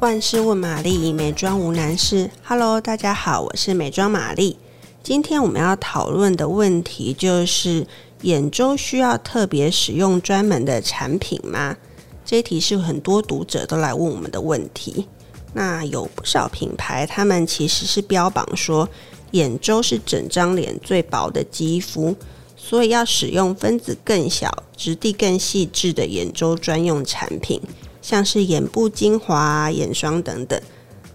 万事问玛丽，美妆无难事。Hello，大家好，我是美妆玛丽。今天我们要讨论的问题就是：眼周需要特别使用专门的产品吗？这一题是很多读者都来问我们的问题。那有不少品牌，他们其实是标榜说，眼周是整张脸最薄的肌肤，所以要使用分子更小、质地更细致的眼周专用产品，像是眼部精华、眼霜等等。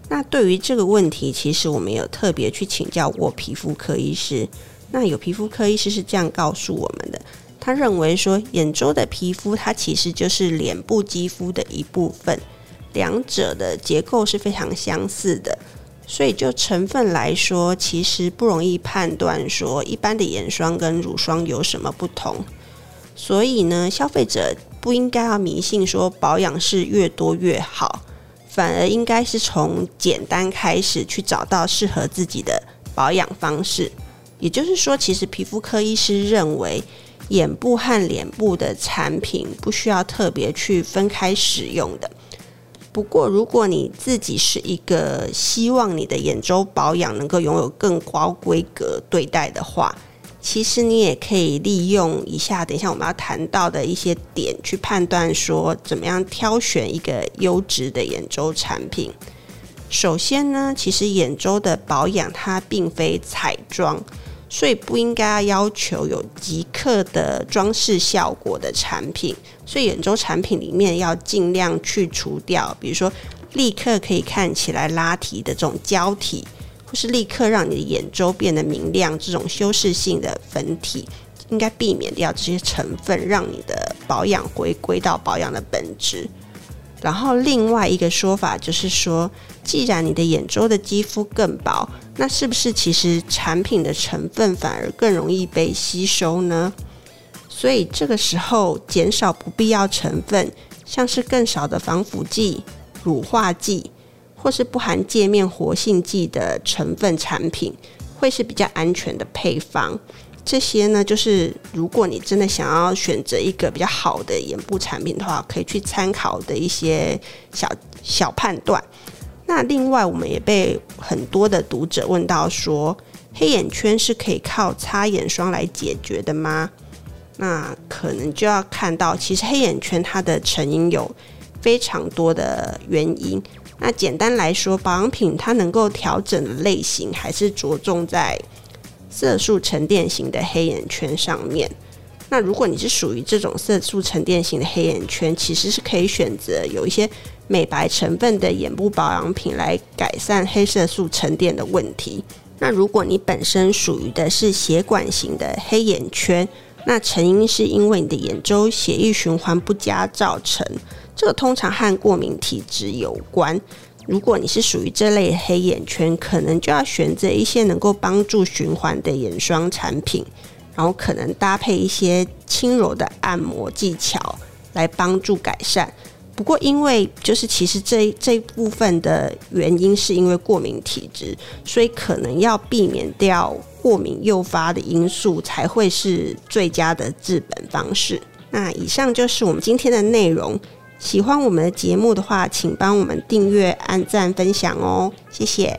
那对于这个问题，其实我们有特别去请教过皮肤科医师。那有皮肤科医师是这样告诉我们的。他认为说，眼周的皮肤它其实就是脸部肌肤的一部分，两者的结构是非常相似的，所以就成分来说，其实不容易判断说一般的眼霜跟乳霜有什么不同。所以呢，消费者不应该要迷信说保养是越多越好，反而应该是从简单开始去找到适合自己的保养方式。也就是说，其实皮肤科医师认为。眼部和脸部的产品不需要特别去分开使用的。不过，如果你自己是一个希望你的眼周保养能够拥有更高规格对待的话，其实你也可以利用以下等一下我们要谈到的一些点去判断说怎么样挑选一个优质的眼周产品。首先呢，其实眼周的保养它并非彩妆。所以不应该要求有即刻的装饰效果的产品，所以眼周产品里面要尽量去除掉，比如说立刻可以看起来拉提的这种胶体，或是立刻让你的眼周变得明亮这种修饰性的粉体，应该避免掉这些成分，让你的保养回归到保养的本质。然后另外一个说法就是说，既然你的眼周的肌肤更薄，那是不是其实产品的成分反而更容易被吸收呢？所以这个时候减少不必要成分，像是更少的防腐剂、乳化剂，或是不含界面活性剂的成分产品，会是比较安全的配方。这些呢，就是如果你真的想要选择一个比较好的眼部产品的话，可以去参考的一些小小判断。那另外，我们也被很多的读者问到说，黑眼圈是可以靠擦眼霜来解决的吗？那可能就要看到，其实黑眼圈它的成因有非常多的原因。那简单来说，保养品它能够调整的类型，还是着重在。色素沉淀型的黑眼圈上面，那如果你是属于这种色素沉淀型的黑眼圈，其实是可以选择有一些美白成分的眼部保养品来改善黑色素沉淀的问题。那如果你本身属于的是血管型的黑眼圈，那成因是因为你的眼周血液循环不佳造成，这个通常和过敏体质有关。如果你是属于这类黑眼圈，可能就要选择一些能够帮助循环的眼霜产品，然后可能搭配一些轻柔的按摩技巧来帮助改善。不过，因为就是其实这这部分的原因是因为过敏体质，所以可能要避免掉过敏诱发的因素，才会是最佳的治本方式。那以上就是我们今天的内容。喜欢我们的节目的话，请帮我们订阅、按赞、分享哦，谢谢。